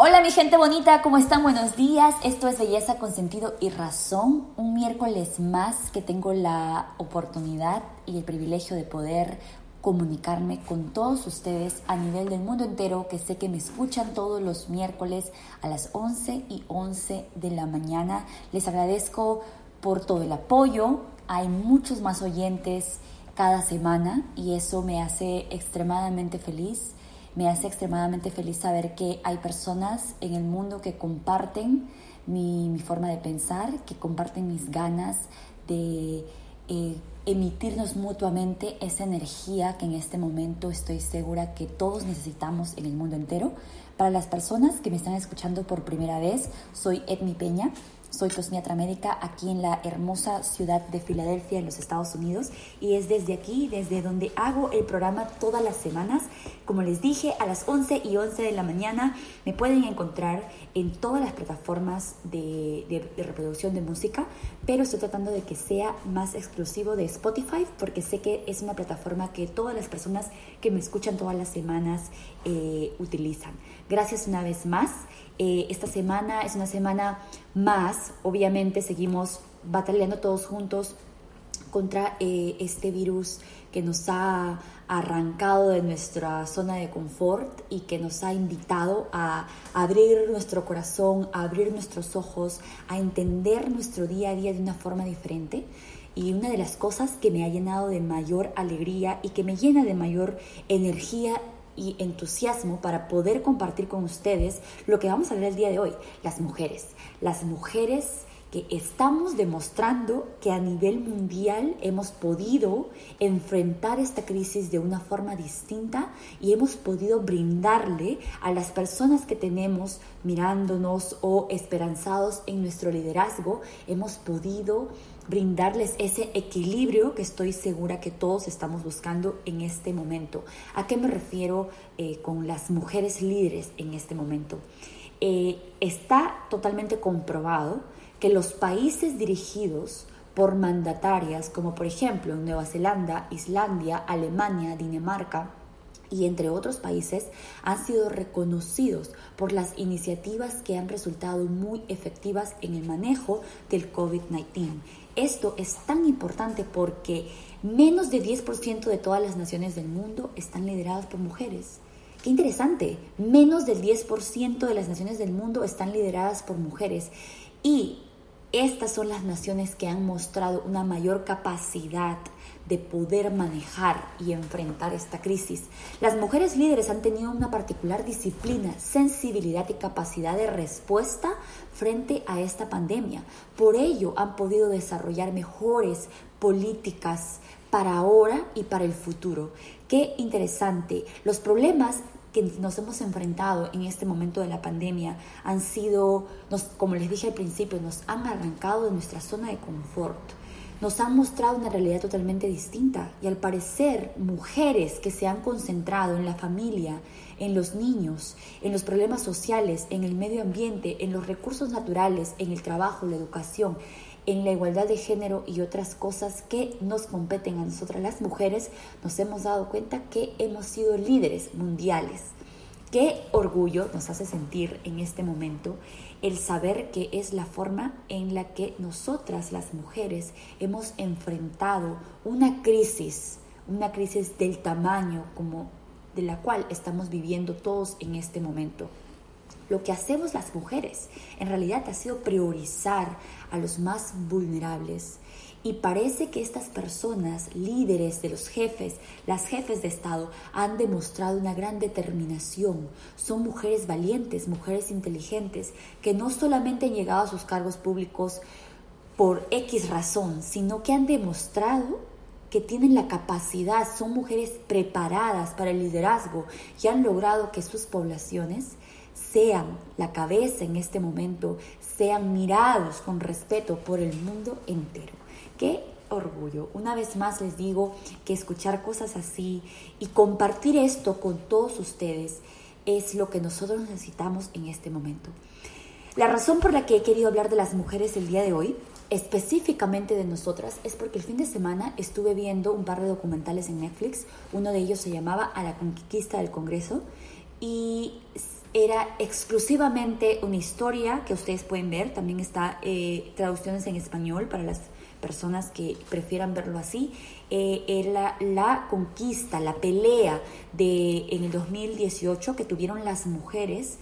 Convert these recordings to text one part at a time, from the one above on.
Hola mi gente bonita, ¿cómo están? Buenos días. Esto es Belleza con Sentido y Razón. Un miércoles más que tengo la oportunidad y el privilegio de poder comunicarme con todos ustedes a nivel del mundo entero, que sé que me escuchan todos los miércoles a las 11 y 11 de la mañana. Les agradezco por todo el apoyo. Hay muchos más oyentes cada semana y eso me hace extremadamente feliz me hace extremadamente feliz saber que hay personas en el mundo que comparten mi, forma de pensar, que comparten mis ganas de eh, emitirnos mutuamente esa energía que en este momento estoy segura que todos necesitamos en el mundo entero. Para las personas que me están escuchando por primera vez, soy Edmi Peña. Soy cosmiatra médica aquí en la hermosa ciudad de Filadelfia, en los Estados Unidos, y es desde aquí, desde donde hago el programa todas las semanas. Como les dije, a las 11 y 11 de la mañana me pueden encontrar en todas las plataformas de, reproducción de música, pero estoy tratando de que sea más exclusivo de Spotify, porque sé que es una plataforma que todas las personas que me escuchan todas las semanas eh, utilizan. Gracias una vez más. Eh, esta semana es una semana más, obviamente seguimos batallando todos juntos contra eh, este virus que nos ha arrancado de nuestra zona de confort y que nos ha invitado a abrir nuestro corazón, a abrir nuestros ojos, a entender nuestro día a día de una forma diferente. Y una de las cosas que me ha llenado de mayor alegría y que me llena de mayor energía y entusiasmo para poder compartir con ustedes lo que vamos a ver el día de hoy, las mujeres. Las mujeres que estamos demostrando que a nivel mundial hemos podido enfrentar esta crisis de una forma distinta y hemos podido brindarle a las personas que tenemos mirándonos o esperanzados en nuestro liderazgo, hemos podido brindarles ese equilibrio que estoy segura que todos estamos buscando en este momento. ¿A qué me refiero eh, con las mujeres líderes en este momento? Eh, está totalmente comprobado que los países dirigidos por mandatarias como por ejemplo Nueva Zelanda, Islandia, Alemania, Dinamarca, y entre otros países han sido reconocidos por las iniciativas que han resultado muy efectivas en el manejo del COVID-19. Esto es tan importante porque menos de 10% de todas las naciones del mundo están lideradas por mujeres. Qué interesante, menos del 10% de las naciones del mundo están lideradas por mujeres. Y estas son las naciones que han mostrado una mayor capacidad de poder manejar y enfrentar esta crisis. Las mujeres líderes han tenido una particular disciplina, sensibilidad y capacidad de respuesta frente a esta pandemia. Por ello han podido desarrollar mejores políticas para ahora y para el futuro. Qué interesante. Los problemas que nos hemos enfrentado en este momento de la pandemia han sido, nos, como les dije al principio, nos han arrancado de nuestra zona de confort. Nos han mostrado una realidad totalmente distinta y al parecer mujeres que se han concentrado en la familia, en los niños, en los problemas sociales, en el medio ambiente, en los recursos naturales, en el trabajo, la educación, en la igualdad de género y otras cosas que nos competen a nosotras las mujeres, nos hemos dado cuenta que hemos sido líderes mundiales. Qué orgullo nos hace sentir en este momento el saber que es la forma en la que nosotras las mujeres hemos enfrentado una crisis, una crisis del tamaño como de la cual estamos viviendo todos en este momento. Lo que hacemos las mujeres en realidad ha sido priorizar a los más vulnerables, y parece que estas personas, líderes de los jefes, las jefes de Estado, han demostrado una gran determinación. Son mujeres valientes, mujeres inteligentes, que no solamente han llegado a sus cargos públicos por X razón, sino que han demostrado que tienen la capacidad, son mujeres preparadas para el liderazgo y han logrado que sus poblaciones sean la cabeza en este momento, sean mirados con respeto por el mundo entero. Qué orgullo. Una vez más les digo que escuchar cosas así y compartir esto con todos ustedes es lo que nosotros necesitamos en este momento. La razón por la que he querido hablar de las mujeres el día de hoy, específicamente de nosotras, es porque el fin de semana estuve viendo un par de documentales en Netflix. Uno de ellos se llamaba A la conquista del Congreso y era exclusivamente una historia que ustedes pueden ver, también está eh, traducciones en español para las personas que prefieran verlo así, eh, era la conquista, la pelea de, en el 2018 que tuvieron las mujeres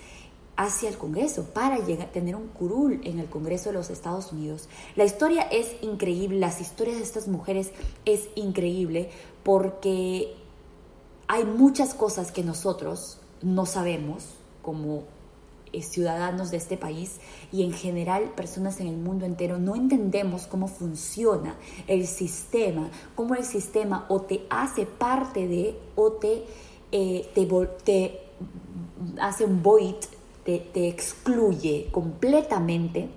hacia el Congreso para llegar, tener un curul en el Congreso de los Estados Unidos. La historia es increíble, las historias de estas mujeres es increíble porque hay muchas cosas que nosotros no sabemos como eh, ciudadanos de este país y en general personas en el mundo entero no entendemos cómo funciona el sistema, cómo el sistema o te hace parte de o te, eh, te, te hace un void te, excluye completamente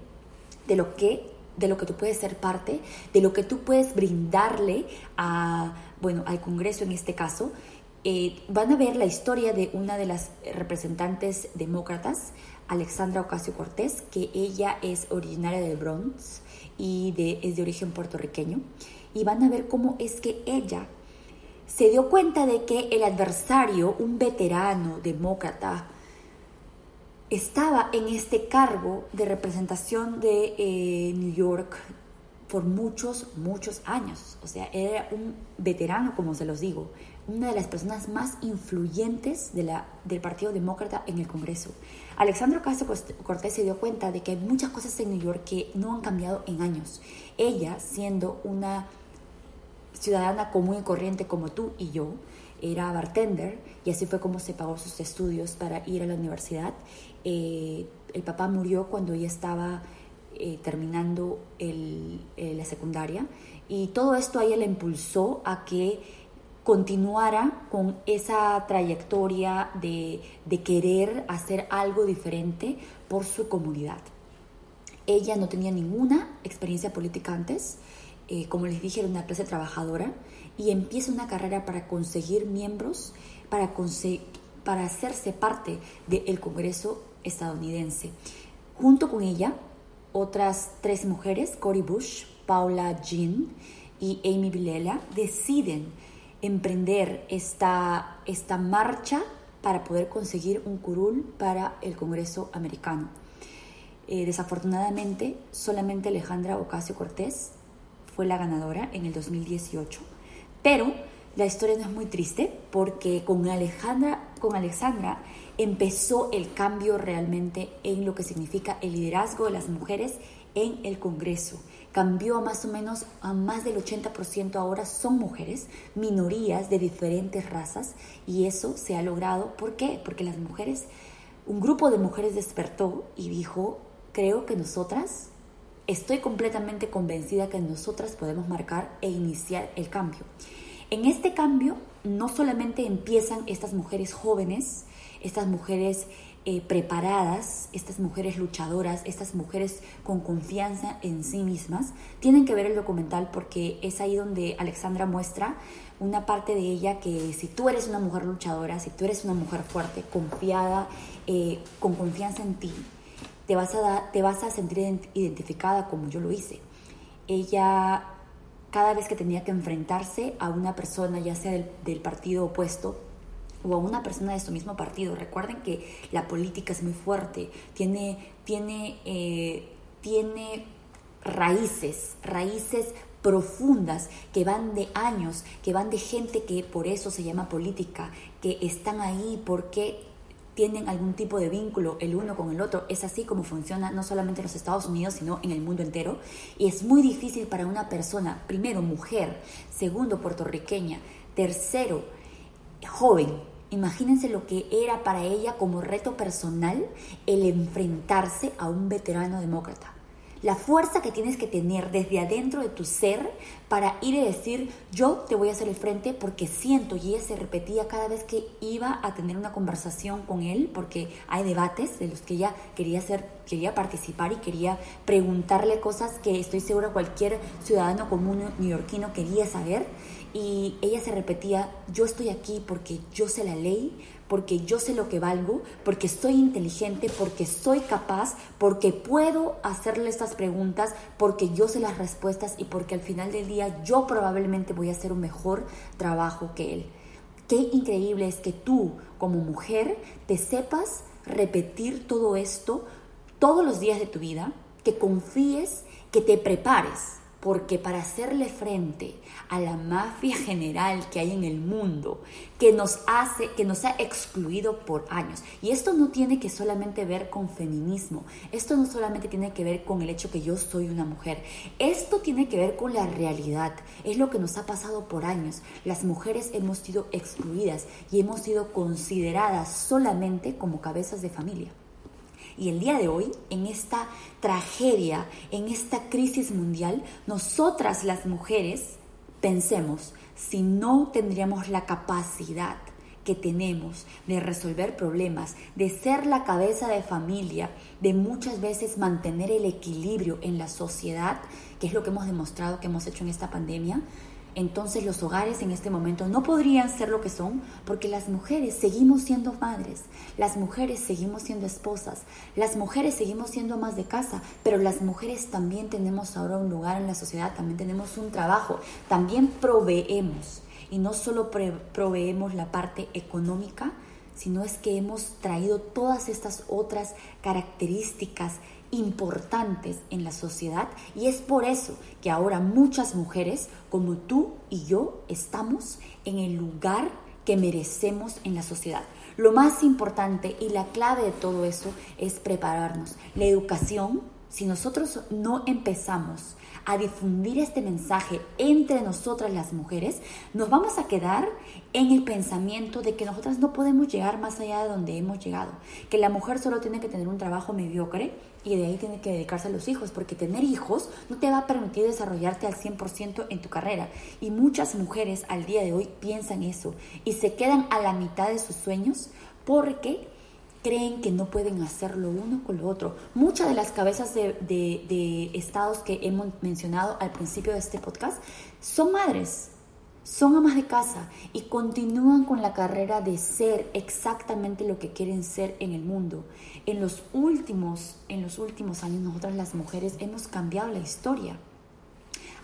de lo que de lo que tú puedes ser parte, de lo que tú puedes brindarle a, bueno, al Congreso en este caso. Eh, van a ver la historia de una de las representantes demócratas, Alexandra Ocasio Cortés, que ella es originaria del Bronx y es de origen puertorriqueño. Y van a ver cómo es que ella se dio cuenta de que el adversario, un veterano demócrata, estaba en este cargo de representación de eh, New York por muchos, muchos años. O sea, era un veterano, como se los digo, una de las personas más influyentes de la, del Partido Demócrata en el Congreso. Alexandra Castro Cortés se dio cuenta de que hay muchas cosas en New York que no han cambiado en años. Ella, siendo una ciudadana común y corriente como tú y yo, era bartender y así fue como se pagó sus estudios para ir a la universidad. Eh, el papá murió cuando ella estaba eh, terminando el, eh, la secundaria y todo esto a ella le impulsó a que continuara con esa trayectoria de, de querer hacer algo diferente por su comunidad. Ella no tenía ninguna experiencia política antes, como les dije, era una clase trabajadora y empieza una carrera para conseguir miembros, para, para hacerse parte del Congreso estadounidense. Junto con ella, otras tres mujeres, Cory Bush, Paula Jean y Amy Vilela, deciden emprender esta, esta marcha para poder conseguir un curul para el Congreso americano. Eh, desafortunadamente, solamente Alejandra Ocasio Cortés fue la ganadora en el 2018 pero la historia no es muy triste porque con Alejandra, con Alexandra empezó el cambio realmente en lo que significa el liderazgo de las mujeres en el Congreso. Cambió más o menos a más del 80% ahora son mujeres, minorías de diferentes razas y eso se ha logrado. ¿Por qué? Porque las mujeres, un grupo de mujeres despertó y dijo, creo que nosotras estoy completamente convencida que nosotras podemos marcar e iniciar el cambio. En este cambio no solamente empiezan estas mujeres jóvenes, estas mujeres eh, preparadas, estas mujeres luchadoras, estas mujeres con confianza en sí mismas, tienen que ver el documental porque es ahí donde Alexandra muestra una parte de ella que si tú eres una mujer luchadora, si tú eres una mujer fuerte, confiada, eh, con confianza en ti, te vas a, te vas a sentir identificada como yo lo hice. Ella, cada vez que tenía que enfrentarse a una persona, ya sea del, partido opuesto, o a una persona de su mismo partido. Recuerden que la política es muy fuerte, tiene, tiene, eh, tiene raíces, raíces profundas que van de años, que van de gente que por eso se llama política, que están ahí porque tienen algún tipo de vínculo el uno con el otro. Es así como funciona no solamente en los Estados Unidos, sino en el mundo entero. Y es muy difícil para una persona, primero mujer, segundo puertorriqueña, tercero joven. Imagínense lo que era para ella como reto personal el enfrentarse a un veterano demócrata la fuerza que tienes que tener desde adentro de tu ser para ir y decir, yo te voy a hacer el frente porque siento, y ella se repetía cada vez que iba a tener una conversación con él, porque hay debates de los que ella quería quería participar y quería preguntarle cosas que estoy segura cualquier ciudadano común neoyorquino quería saber, y ella se repetía, yo estoy aquí porque yo sé la ley, porque yo sé lo que valgo, porque soy inteligente, porque soy capaz, porque puedo hacerle estas preguntas, porque yo sé las respuestas y porque al final del día yo probablemente voy a hacer un mejor trabajo que él. Qué increíble es que tú como mujer te sepas repetir todo esto todos los días de tu vida, que confíes, que te prepares porque para hacerle frente a la mafia general que hay en el mundo, que nos hace, que nos ha excluido por años, y esto no tiene que solamente ver con feminismo, esto no solamente tiene que ver con el hecho que yo soy una mujer, esto tiene que ver con la realidad, es lo que nos ha pasado por años. Las mujeres hemos sido excluidas y hemos sido consideradas solamente como cabezas de familia. Y el día de hoy, en esta tragedia, en esta crisis mundial, nosotras las mujeres pensemos si no tendríamos la capacidad que tenemos de resolver problemas, de ser la cabeza de familia, de muchas veces mantener el equilibrio en la sociedad, que es lo que hemos demostrado que hemos hecho en esta pandemia, entonces los hogares en este momento no podrían ser lo que son porque las mujeres seguimos siendo madres, las mujeres seguimos siendo esposas, las mujeres seguimos siendo más de casa, pero las mujeres también tenemos ahora un lugar en la sociedad, también tenemos un trabajo, también proveemos. Y no solo proveemos la parte económica, sino es que hemos traído todas estas otras características importantes en la sociedad y es por eso que ahora muchas mujeres como tú y yo estamos en el lugar que merecemos en la sociedad. Lo más importante y la clave de todo eso es prepararnos. La educación, si nosotros no empezamos a difundir este mensaje entre nosotras las mujeres, nos vamos a quedar en el pensamiento de que nosotras no podemos llegar más allá de donde hemos llegado, que la mujer solo tiene que tener un trabajo mediocre y de ahí tiene que dedicarse a los hijos, porque tener hijos no te va a permitir desarrollarte al 100% en tu carrera. Y muchas mujeres al día de hoy piensan eso y se quedan a la mitad de sus sueños porque creen que no pueden hacer lo uno con lo otro. Muchas de las cabezas de, estados que hemos mencionado al principio de este podcast son madres, son amas de casa y continúan con la carrera de ser exactamente lo que quieren ser en el mundo. En los últimos, en los últimos años nosotras las mujeres hemos cambiado la historia.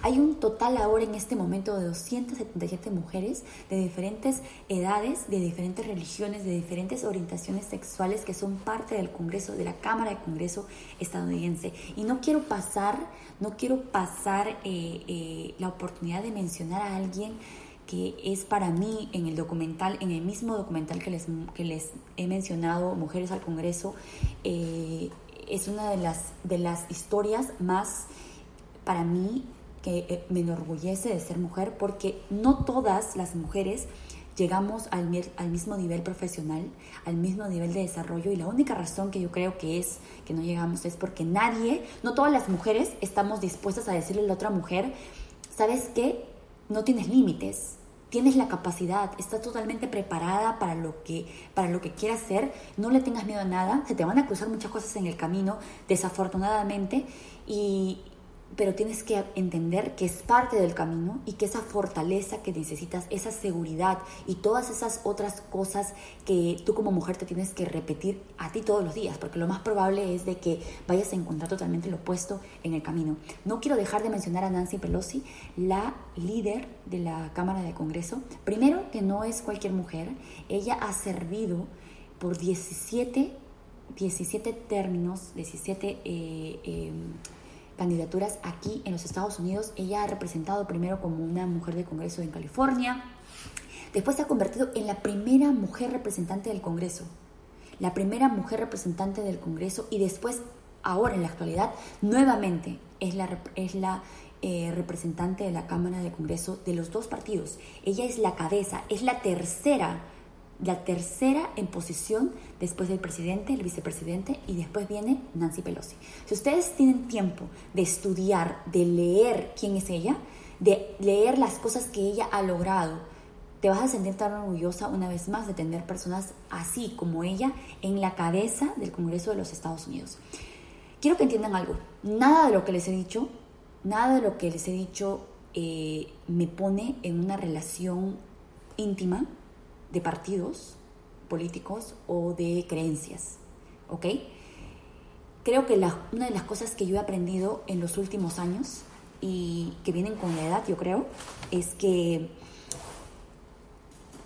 Hay un total ahora en este momento de 277 mujeres de diferentes edades, de diferentes religiones, de diferentes orientaciones sexuales que son parte del Congreso, de la Cámara de Congreso estadounidense. Y no quiero pasar, no quiero pasar eh, eh, la oportunidad de mencionar a alguien que es para mí en el documental, en el mismo documental que les, que les he mencionado, Mujeres al Congreso, eh, es una de las, de las historias más, para mí, que eh, me enorgullece de ser mujer porque no todas las mujeres llegamos al, mismo nivel profesional, al mismo nivel de desarrollo y la única razón que yo creo que es que no llegamos es porque nadie, no todas las mujeres estamos dispuestas a decirle a la otra mujer, ¿sabes qué? No tienes límites, tienes la capacidad, estás totalmente preparada para lo que para lo que quieras hacer, no le tengas miedo a nada, se te van a cruzar muchas cosas en el camino, desafortunadamente y, pero tienes que entender que es parte del camino y que esa fortaleza que necesitas, esa seguridad y todas esas otras cosas que tú como mujer te tienes que repetir a ti todos los días, porque lo más probable es de que vayas a encontrar totalmente lo opuesto en el camino. No quiero dejar de mencionar a Nancy Pelosi, la líder de la Cámara de Congreso. Primero, que no es cualquier mujer, ella ha servido por 17, 17 términos, 17... Eh, em, candidaturas aquí en los Estados Unidos. Ella ha representado primero como una mujer de Congreso en California. Después se ha convertido en la primera mujer representante del Congreso. La primera mujer representante del Congreso y después, ahora en la actualidad, nuevamente es la, es la eh, representante de la Cámara de Congreso de los dos partidos. Ella es la cabeza, es la tercera la tercera en posición después del presidente, el vicepresidente y después viene Nancy Pelosi. Si ustedes tienen tiempo de estudiar, de leer quién es ella, de leer las cosas que ella ha logrado, te vas a sentir tan orgullosa una vez más de tener personas así como ella en la cabeza del Congreso de los Estados Unidos. Quiero que entiendan algo, nada de lo que les he dicho, nada de lo que les he dicho eh, me pone en una relación íntima de partidos políticos o de creencias, ¿ok? Creo que una de las cosas que yo he aprendido en los últimos años y que vienen con la edad, yo creo, es que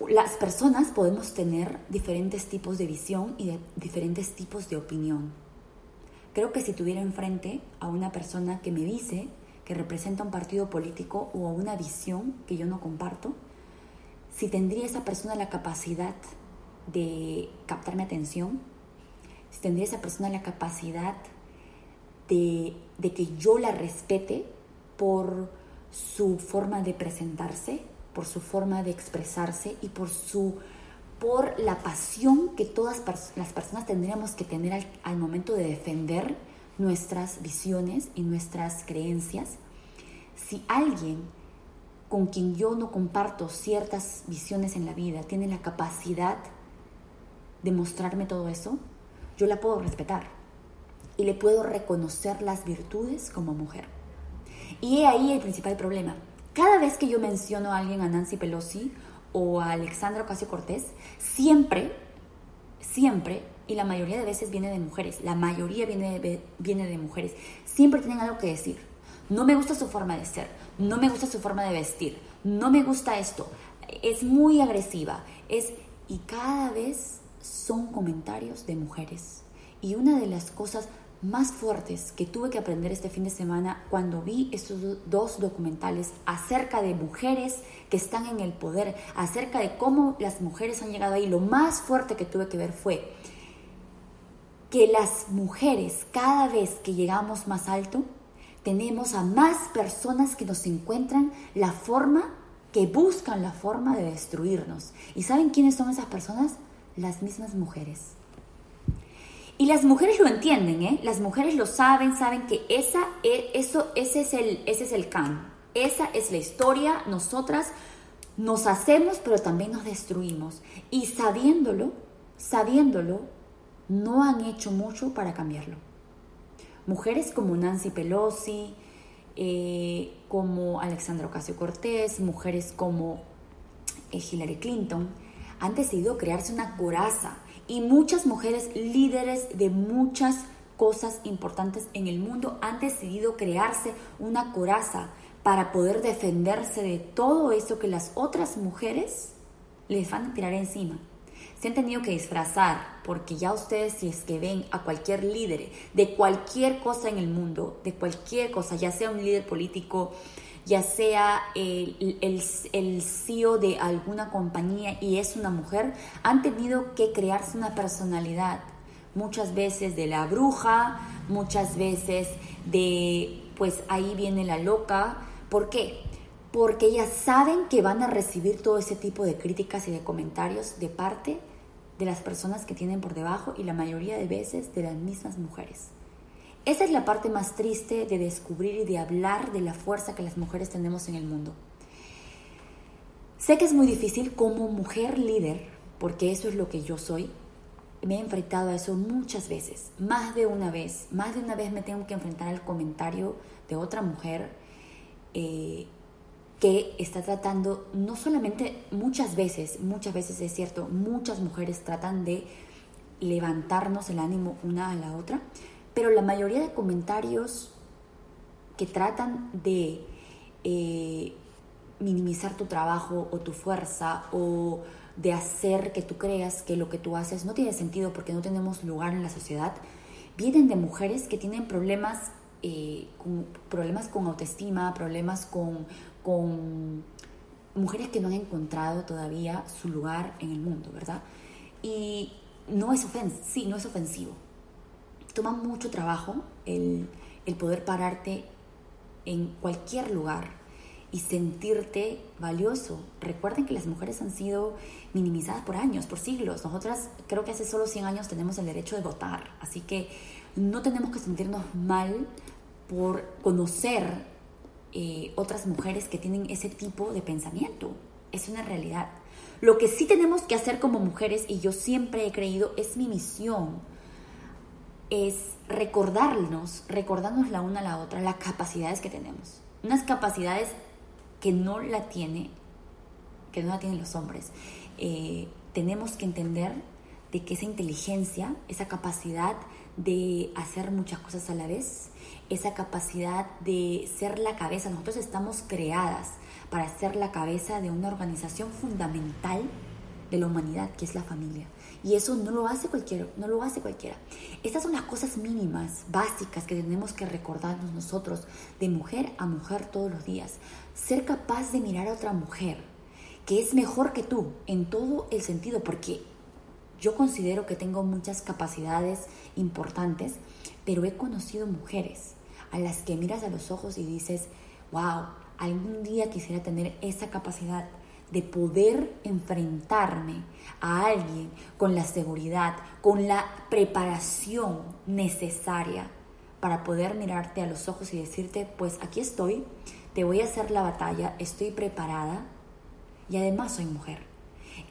las personas podemos tener diferentes tipos de visión y de diferentes tipos de opinión. Creo que si tuviera enfrente a una persona que me dice que representa un partido político o una visión que yo no comparto, si tendría esa persona la capacidad de captar mi atención, si tendría esa persona la capacidad de, que yo la respete por su forma de presentarse, por su forma de expresarse y por su por la pasión que todas las personas tendríamos que tener al momento de defender nuestras visiones y nuestras creencias. Si alguien con quien yo no comparto ciertas visiones en la vida tiene la capacidad de mostrarme todo eso, yo la puedo respetar y le puedo reconocer las virtudes como mujer. Y ahí el principal problema. Cada vez que yo menciono a alguien, a Nancy Pelosi o a Alexandra Ocasio Cortés, siempre, siempre, y la mayoría de veces viene de mujeres, la mayoría viene de, viene de mujeres, siempre tienen algo que decir. No me gusta su forma de ser, no me gusta su forma de vestir, no me gusta esto, es muy agresiva, es... Y cada vez son comentarios de mujeres. Y una de las cosas más fuertes que tuve que aprender este fin de semana cuando vi estos dos documentales acerca de mujeres que están en el poder, acerca de cómo las mujeres han llegado ahí. Lo más fuerte que tuve que ver fue que las mujeres, cada vez que llegamos más alto, tenemos a más personas que nos encuentran la forma, que buscan la forma de destruirnos. ¿Y saben quiénes son esas personas? Las mismas mujeres. Y las mujeres lo entienden, ¿eh? Las mujeres lo saben, saben que esa, e, eso, ese, es el, ese es el can. Esa es la historia. Nosotras nos hacemos, pero también nos destruimos. Y sabiéndolo, sabiéndolo, no han hecho mucho para cambiarlo. Mujeres como Nancy Pelosi, eh, como Alexandra Ocasio Cortés, mujeres como eh, Hillary Clinton, han decidido crearse una coraza y muchas mujeres líderes de muchas cosas importantes en el mundo han decidido crearse una coraza para poder defenderse de todo eso que las otras mujeres les van a tirar encima. Se han tenido que disfrazar porque ya ustedes si es que ven a cualquier líder de cualquier cosa en el mundo, de cualquier cosa, ya sea un líder político, ya sea el, el, CEO de alguna compañía y es una mujer, han tenido que crearse una personalidad, muchas veces de la bruja, muchas veces de, pues ahí viene la loca. ¿Por qué? Porque ellas saben que van a recibir todo ese tipo de críticas y de comentarios de parte de las personas que tienen por debajo y la mayoría de veces de las mismas mujeres. Esa es la parte más triste de descubrir y de hablar de la fuerza que las mujeres tenemos en el mundo. Sé que es muy difícil como mujer líder, porque eso es lo que yo soy. Me he enfrentado a eso muchas veces, más de una vez. Más de una vez me tengo que enfrentar al comentario de otra mujer eh, que está tratando, no solamente muchas veces, muchas veces es cierto, muchas mujeres tratan de levantarnos el ánimo una a la otra, pero la mayoría de comentarios que tratan de eh, minimizar tu trabajo o tu fuerza o de hacer que tú creas que lo que tú haces no tiene sentido porque no tenemos lugar en la sociedad, vienen de mujeres que tienen problemas, eh, problemas con autoestima, problemas con, mujeres que no han encontrado todavía su lugar en el mundo, ¿verdad? Y no es ofensivo, sí, no es ofensivo, toma mucho trabajo el, poder pararte en cualquier lugar y sentirte valioso. Recuerden que las mujeres han sido minimizadas por años, por siglos. Nosotras creo que hace solo 100 años tenemos el derecho de votar, así que no tenemos que sentirnos mal por conocer eh, otras mujeres que tienen ese tipo de pensamiento. Es una realidad. Lo que sí tenemos que hacer como mujeres, y yo siempre he creído, es mi misión, es recordarnos, recordarnos la una a la otra las capacidades que tenemos. Unas capacidades que no la tiene, que no la tienen los hombres. Eh, tenemos que entender de que esa inteligencia, esa capacidad de hacer muchas cosas a la vez, esa capacidad de ser la cabeza, nosotros estamos creadas para ser la cabeza de una organización fundamental de la humanidad, que es la familia. Y eso no lo hace cualquiera, no lo hace cualquiera. Estas son las cosas mínimas, básicas que tenemos que recordarnos nosotros de mujer a mujer todos los días. Ser capaz de mirar a otra mujer que es mejor que tú en todo el sentido, porque yo considero que tengo muchas capacidades importantes, pero he conocido mujeres a las que miras a los ojos y dices, wow, algún día quisiera tener esa capacidad de poder enfrentarme a alguien con la seguridad, con la preparación necesaria para poder mirarte a los ojos y decirte, pues aquí estoy, te voy a hacer la batalla, estoy preparada y además soy mujer.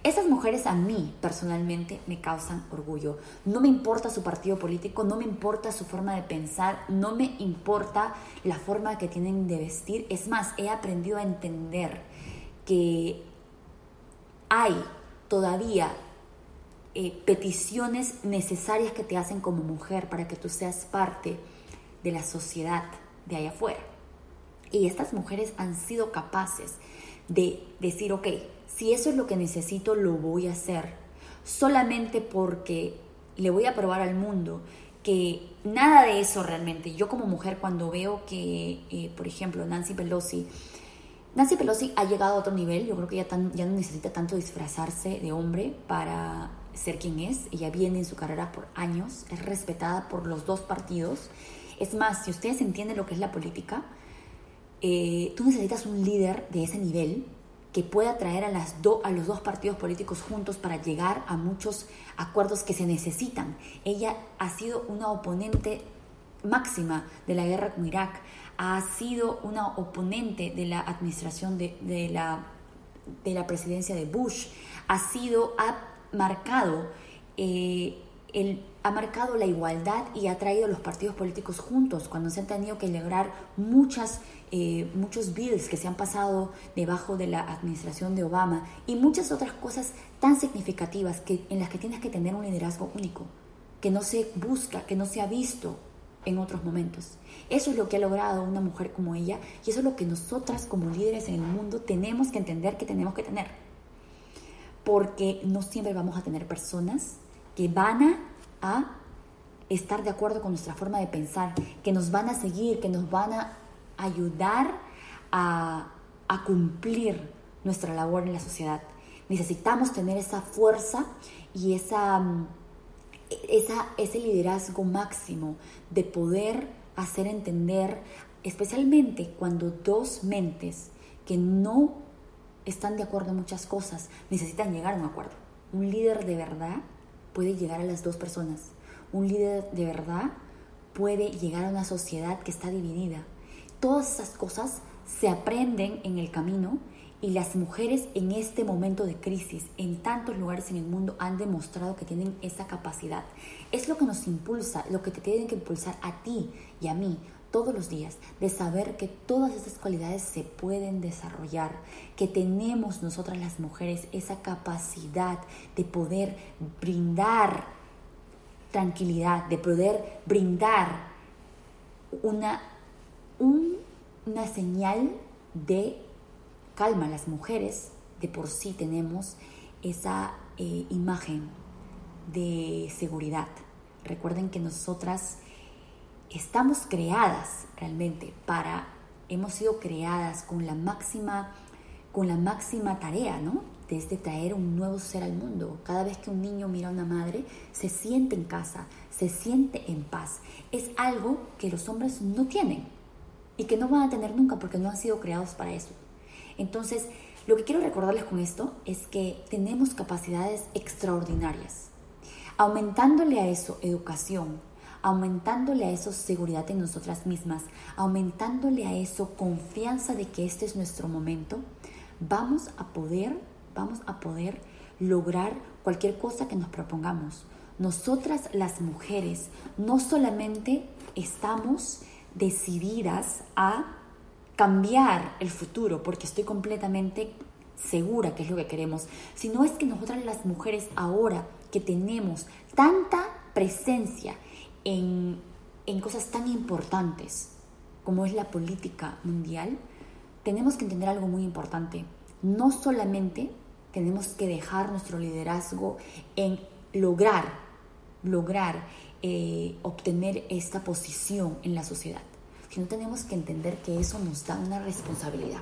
Esas mujeres a mí personalmente me causan orgullo. No me importa su partido político, no me importa su forma de pensar, no me importa la forma que tienen de vestir. Es más, he aprendido a entender que hay todavía eh, peticiones necesarias que te hacen como mujer para que tú seas parte de la sociedad de allá afuera. Y estas mujeres han sido capaces de decir, ok, si eso es lo que necesito, lo voy a hacer. Solamente porque le voy a probar al mundo que nada de eso realmente. Yo como mujer cuando veo que, eh, por ejemplo, Nancy Pelosi Nancy Pelosi ha llegado a otro nivel, yo creo que ya, ya no necesita tanto disfrazarse de hombre para ser quien es, ella viene en su carrera por años, es respetada por los dos partidos. Es más, si ustedes entienden lo que es la política, eh, tú necesitas un líder de ese nivel que pueda traer a, las a los dos partidos políticos juntos para llegar a muchos acuerdos que se necesitan. Ella ha sido una oponente máxima de la guerra con Irak, ha sido una oponente de la administración de, la, de la presidencia de Bush, ha sido, ha marcado eh, el, ha marcado la igualdad y ha traído los partidos políticos juntos cuando se han tenido que lograr muchas, eh, muchos bills que se han pasado debajo de la administración de Obama y muchas otras cosas tan significativas que, en las que tienes que tener un liderazgo único, que no se busca, que no se ha visto en otros momentos. Eso es lo que ha logrado una mujer como ella y eso es lo que nosotras como líderes en el mundo tenemos que entender que tenemos que tener. Porque no siempre vamos a tener personas que van a, estar de acuerdo con nuestra forma de pensar, que nos van a seguir, que nos van a ayudar a, a cumplir nuestra labor en la sociedad. Necesitamos tener esa fuerza y esa esa, ese liderazgo máximo de poder hacer entender, especialmente cuando dos mentes que no están de acuerdo en muchas cosas necesitan llegar a un acuerdo. Un líder de verdad puede llegar a las dos personas. Un líder de verdad puede llegar a una sociedad que está dividida. Todas esas cosas se aprenden en el camino y las mujeres en este momento de crisis en tantos lugares en el mundo han demostrado que tienen esa capacidad. Es lo que nos impulsa, lo que te tiene que impulsar a ti y a mí todos los días, de saber que todas esas cualidades se pueden desarrollar, que tenemos nosotras las mujeres esa capacidad de poder brindar tranquilidad, de poder brindar una, una señal de calma. Las mujeres de por sí tenemos esa eh, imagen de seguridad. Recuerden que nosotras estamos creadas realmente para, hemos sido creadas con la máxima, con la máxima tarea, ¿no? Desde traer un nuevo ser al mundo. Cada vez que un niño mira a una madre, se siente en casa, se siente en paz. Es algo que los hombres no tienen y que no van a tener nunca porque no han sido creados para eso. Entonces, lo que quiero recordarles con esto es que tenemos capacidades extraordinarias. Aumentándole a eso educación, aumentándole a eso seguridad en nosotras mismas, aumentándole a eso confianza de que este es nuestro momento, vamos a poder, vamos a poder lograr cualquier cosa que nos propongamos. Nosotras las mujeres no solamente estamos decididas a cambiar el futuro porque estoy completamente segura que es lo que queremos, sino es que nosotras las mujeres ahora que tenemos tanta presencia en, cosas tan importantes como es la política mundial, tenemos que entender algo muy importante. No solamente tenemos que dejar nuestro liderazgo en lograr, lograr eh, obtener esta posición en la sociedad, sino tenemos que entender que eso nos da una responsabilidad.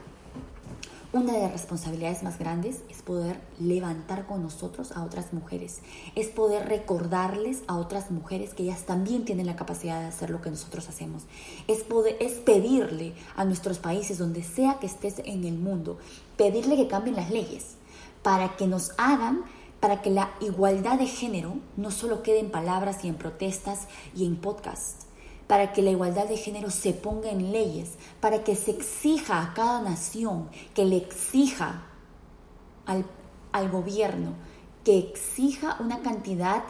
Una de las responsabilidades más grandes es poder levantar con nosotros a otras mujeres, es poder recordarles a otras mujeres que ellas también tienen la capacidad de hacer lo que nosotros hacemos, es, poder, es pedirle a nuestros países, donde sea que estés en el mundo, pedirle que cambien las leyes para que nos hagan para que la igualdad de género no solo quede en palabras y en protestas y en podcasts, para que la igualdad de género se ponga en leyes, para que se exija a cada nación, que le exija al, al gobierno, que exija una cantidad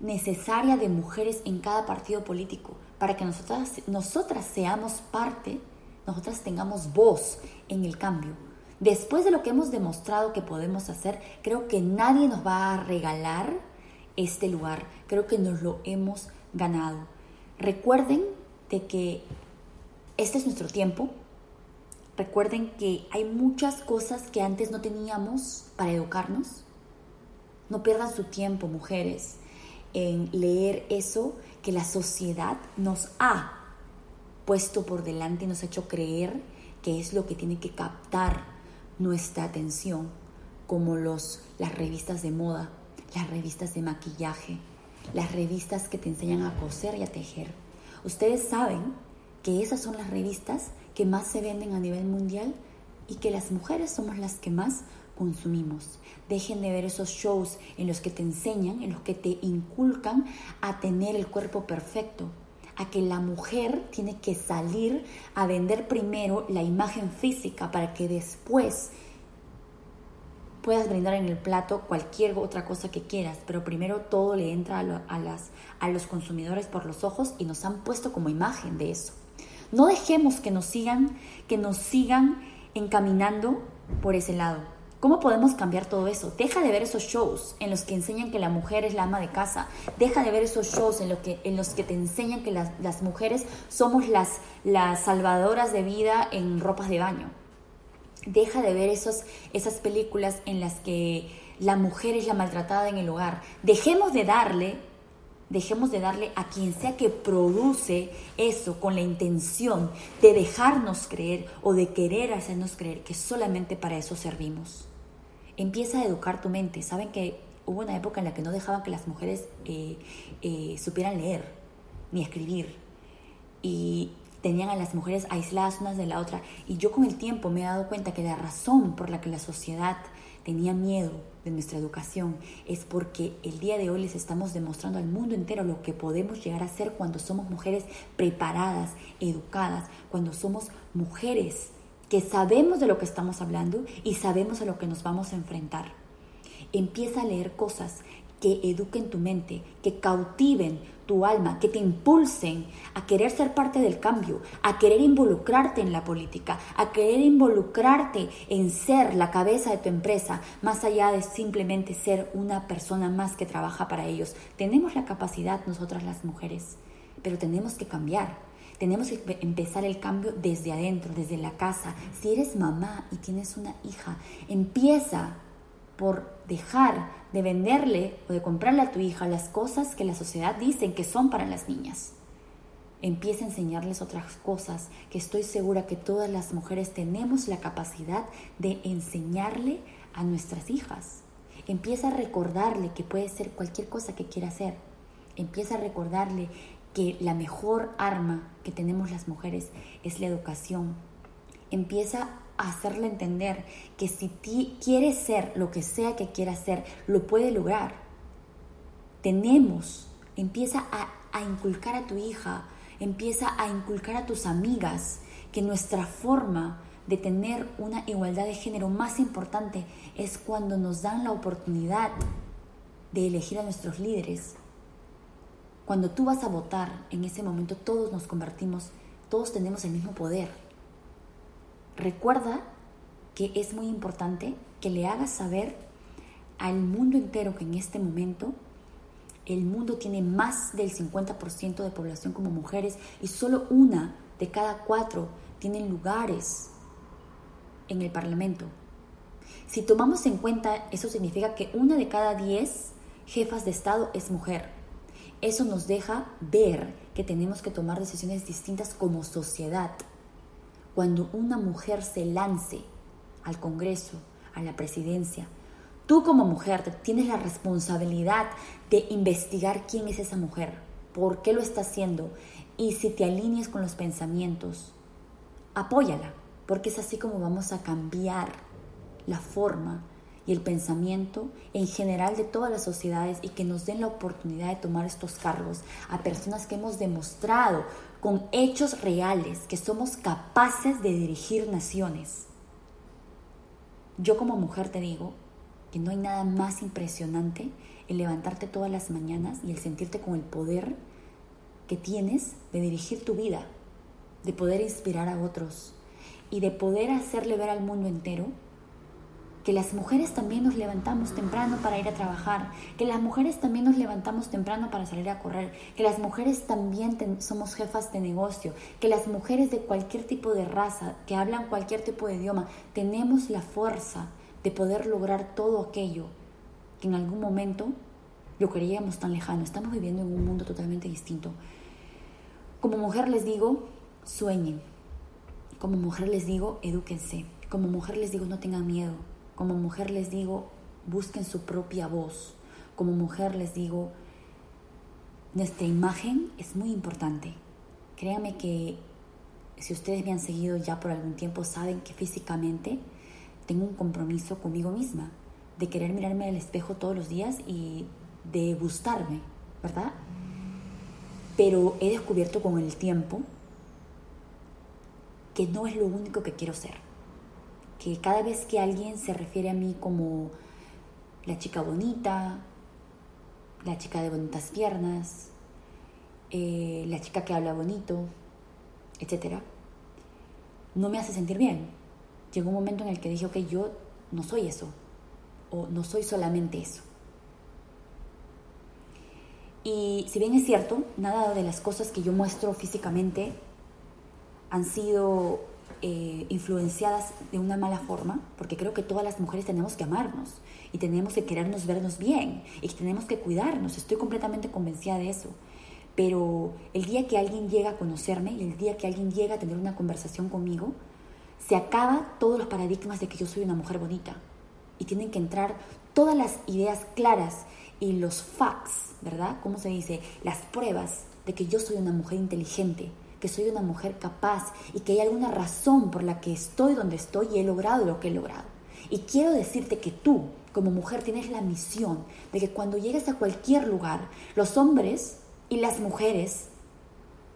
necesaria de mujeres en cada partido político, para que nosotras, nosotras seamos parte, nosotras tengamos voz en el cambio. Después de lo que hemos demostrado que podemos hacer, creo que nadie nos va a regalar este lugar. Creo que nos lo hemos ganado. Recuerden de que este es nuestro tiempo. Recuerden que hay muchas cosas que antes no teníamos para educarnos. No pierdan su tiempo, mujeres, en leer eso que la sociedad nos ha puesto por delante y nos ha hecho creer que es lo que tiene que captar nuestra atención, como los, las revistas de moda, las revistas de maquillaje, las revistas que te enseñan a coser y a tejer. Ustedes saben que esas son las revistas que más se venden a nivel mundial y que las mujeres somos las que más consumimos. Dejen de ver esos shows en los que te enseñan, en los que te inculcan a tener el cuerpo perfecto, a que la mujer tiene que salir a vender primero la imagen física para que después puedas brindar en el plato cualquier otra cosa que quieras, pero primero todo le entra a, los consumidores por los ojos y nos han puesto como imagen de eso. No dejemos que nos sigan, que nos sigan encaminando por ese lado. ¿Cómo podemos cambiar todo eso? Deja de ver esos shows en los que enseñan que la mujer es la ama de casa. Deja de ver esos shows en, que, en los que te enseñan que las, mujeres somos las salvadoras de vida en ropas de baño. Deja de ver esos, esas películas en las que la mujer es la maltratada en el hogar. Dejemos de darle, dejemos de darle a quien sea que produce eso con la intención de dejarnos creer o de querer hacernos creer que solamente para eso servimos. Empieza a educar tu mente. Saben que hubo una época en la que no dejaban que las mujeres eh, eh, supieran leer ni escribir. Y tenían a las mujeres aisladas unas de la otra. Y yo con el tiempo me he dado cuenta que la razón por la que la sociedad tenía miedo de nuestra educación es porque el día de hoy les estamos demostrando al mundo entero lo que podemos llegar a ser cuando somos mujeres preparadas, educadas, cuando somos mujeres que sabemos de lo que estamos hablando y sabemos a lo que nos vamos a enfrentar. Empieza a leer cosas que eduquen tu mente, que cautiven tu alma, que te impulsen a querer ser parte del cambio, a querer involucrarte en la política, a querer involucrarte en ser la cabeza de tu empresa, más allá de simplemente ser una persona más que trabaja para ellos. Tenemos la capacidad nosotras las mujeres, pero tenemos que cambiar. Tenemos que empezar el cambio desde adentro, desde la casa. Si eres mamá y tienes una hija, empieza por dejar de venderle o de comprarle a tu hija las cosas que la sociedad dice que son para las niñas. Empieza a enseñarles otras cosas que estoy segura que todas las mujeres tenemos la capacidad de enseñarle a nuestras hijas. Empieza a recordarle que puede ser cualquier cosa que quiera hacer. Empieza a recordarle que la mejor arma que tenemos las mujeres es la educación. Empieza hacerle entender que si ti quiere ser lo que sea que quiera ser, lo puede lograr. Tenemos, empieza a, a inculcar a tu hija, empieza a inculcar a tus amigas que nuestra forma de tener una igualdad de género más importante es cuando nos dan la oportunidad de elegir a nuestros líderes. Cuando tú vas a votar, en ese momento todos nos convertimos, todos tenemos el mismo poder Recuerda que es muy importante que le hagas saber al mundo entero que en este momento el mundo tiene más del 50% de población como mujeres y solo una de cada cuatro tienen lugares en el Parlamento. Si tomamos en cuenta, eso significa que una de cada diez jefas de Estado es mujer. Eso nos deja ver que tenemos que tomar decisiones distintas como sociedad. Cuando una mujer se lance al Congreso, a la presidencia, tú como mujer tienes la responsabilidad de investigar quién es esa mujer, por qué lo está haciendo y si te alineas con los pensamientos, apóyala, porque es así como vamos a cambiar la forma y el pensamiento en general de todas las sociedades y que nos den la oportunidad de tomar estos cargos a personas que hemos demostrado con hechos reales que somos capaces de dirigir naciones. Yo como mujer te digo que no hay nada más impresionante el levantarte todas las mañanas y el sentirte con el poder que tienes de dirigir tu vida, de poder inspirar a otros y de poder hacerle ver al mundo entero que las mujeres también nos levantamos temprano para ir a trabajar, que las mujeres también nos levantamos temprano para salir a correr, que las mujeres también somos jefas de negocio, que las mujeres de cualquier tipo de raza, que hablan cualquier tipo de idioma, tenemos la fuerza de poder lograr todo aquello que en algún momento lo creíamos tan lejano. Estamos viviendo en un mundo totalmente distinto. Como mujer les digo, sueñen. Como mujer les digo, edúquense. Como mujer les digo, no tengan miedo. Como mujer les digo, busquen su propia voz. Como mujer les digo, nuestra imagen es muy importante. Créanme que si ustedes me han seguido ya por algún tiempo, saben que físicamente tengo un compromiso conmigo misma, de querer mirarme al espejo todos los días y de gustarme, ¿verdad? Pero he descubierto con el tiempo que no es lo único que quiero ser que cada vez que alguien se refiere a mí como la chica bonita, la chica de bonitas piernas, eh, la chica que habla bonito, etc., no me hace sentir bien. Llegó un momento en el que dije, ok, yo no soy eso, o no soy solamente eso. Y si bien es cierto, nada de las cosas que yo muestro físicamente han sido eh, influenciadas de una mala forma, porque creo que todas las mujeres tenemos que amarnos y tenemos que querernos vernos bien y tenemos que cuidarnos. Estoy completamente convencida de eso. Pero el día que alguien llega a conocerme y el día que alguien llega a tener una conversación conmigo, se acaba todos los paradigmas de que yo soy una mujer bonita. Y tienen que entrar todas las ideas claras y los facts, ¿verdad? ¿Cómo se dice? Las pruebas de que yo soy una mujer inteligente, que soy una mujer capaz y que hay alguna razón por la que estoy donde estoy y he logrado lo que he logrado. Y quiero decirte que tú, como mujer, tienes la misión de que cuando llegues a cualquier lugar, los hombres y las mujeres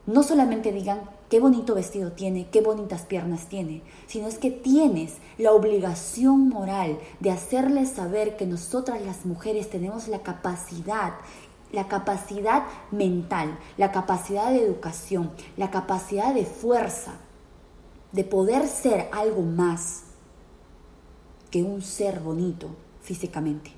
no solamente digan qué bonito vestido tiene, qué bonitas piernas tiene, sino es que tienes la obligación moral de hacerles saber que nosotras las mujeres tenemos la capacidad la capacidad mental, la capacidad de educación, la capacidad de fuerza, de poder ser algo más que un ser bonito físicamente.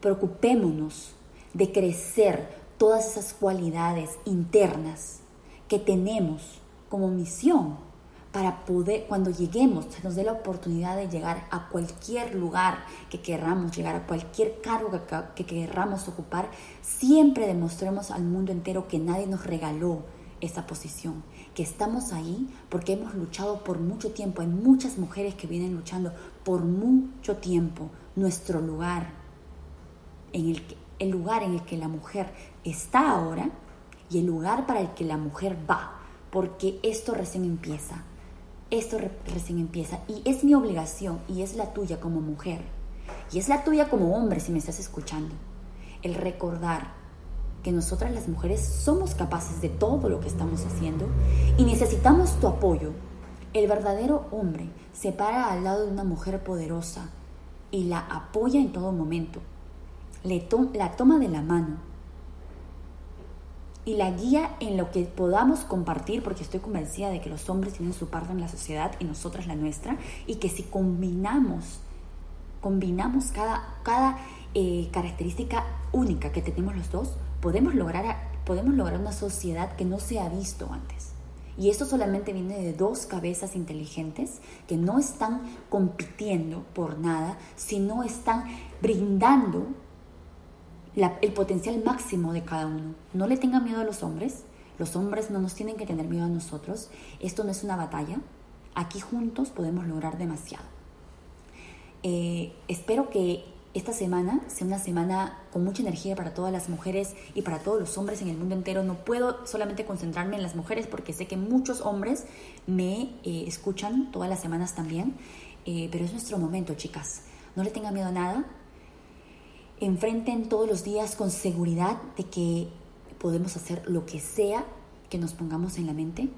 Preocupémonos de crecer todas esas cualidades internas que tenemos como misión para poder, cuando lleguemos, se nos dé la oportunidad de llegar a cualquier lugar que querramos llegar, a cualquier cargo que, que querramos ocupar, siempre demostremos al mundo entero que nadie nos regaló esa posición, que estamos ahí porque hemos luchado por mucho tiempo. Hay muchas mujeres que vienen luchando por mucho tiempo nuestro lugar, en el, el lugar en el que la mujer está ahora y el lugar para el que la mujer va, porque esto recién empieza esto recién empieza y es mi obligación y es la tuya como mujer y es la tuya como hombre si me estás escuchando. El recordar que nosotras las mujeres somos capaces de todo lo que estamos haciendo y necesitamos tu apoyo. El verdadero hombre se para al lado de una mujer poderosa y la apoya en todo momento. Le la toma de la mano y la guía en lo que podamos compartir, porque estoy convencida de que los hombres tienen su parte en la sociedad y nosotras la nuestra, y que si combinamos, combinamos cada, cada eh, característica única que tenemos los dos, podemos lograr, podemos lograr una sociedad que no se ha visto antes. Y esto solamente viene de dos cabezas inteligentes que no están compitiendo por nada, sino están brindando el potencial máximo de cada uno. No le tengan miedo a los hombres, los hombres no nos tienen que tener miedo a nosotros. Esto no es una batalla. Aquí juntos podemos lograr demasiado. Eh, espero que esta semana sea una semana con mucha energía para todas las mujeres y para todos los hombres en el mundo entero. No puedo solamente concentrarme en las mujeres porque sé que muchos hombres me eh, escuchan todas las semanas también. Eh, pero es nuestro momento, chicas. No le tengan miedo a nada. Enfrenten todos los días con seguridad de que podemos hacer lo que sea que nos pongamos en la mente.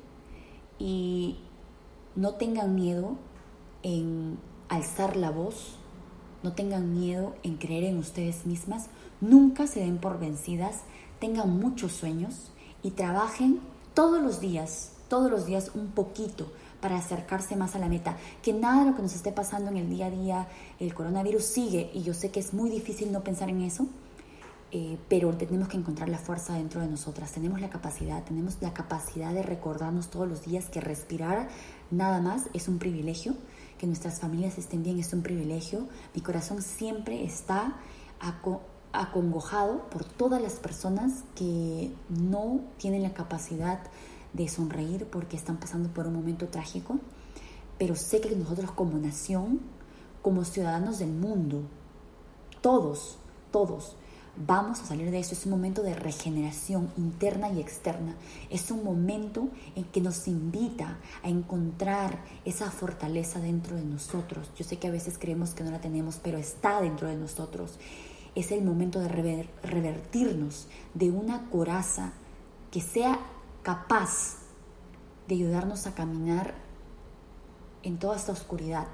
Y no tengan miedo en alzar la voz no tengan miedo en creer en ustedes mismas, nunca se den por vencidas, tengan muchos sueños y trabajen todos los días, todos los días un poquito para acercarse más a la meta. Que nada de lo que nos esté pasando en el día a día, el coronavirus sigue y yo sé que es muy difícil no pensar en eso, eh, pero tenemos que encontrar la fuerza dentro de nosotras. Tenemos la capacidad, tenemos la capacidad de recordarnos todos los días que respirar nada más es un privilegio que nuestras familias estén bien es un privilegio. Mi corazón siempre está acongojado por todas las personas que no tienen la capacidad de sonreír porque están pasando por un momento trágico. Pero sé que nosotros como nación, como ciudadanos del mundo, todos, todos, Vamos a salir de eso. Es un momento de regeneración interna y externa. Es un momento en que nos invita a encontrar esa fortaleza dentro de nosotros. Yo sé que a veces creemos que no la tenemos, pero está dentro de nosotros. Es el momento de revertirnos de una coraza que sea capaz de ayudarnos a caminar en toda esta oscuridad,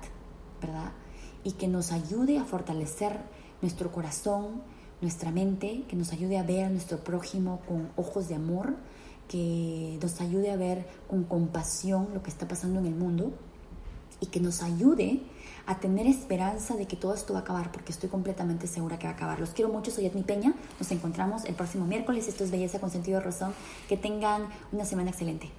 ¿verdad? Y que nos ayude a fortalecer nuestro corazón, nuestra mente, que nos ayude a ver a nuestro prójimo con ojos de amor, que nos ayude a ver con compasión lo que está pasando en el mundo y que nos ayude a tener esperanza de que todo esto va a acabar, porque estoy completamente segura que va a acabar. Los quiero mucho, soy Edmi Peña, nos encontramos el próximo miércoles, esto es Belleza con Sentido de Razón, que tengan una semana excelente.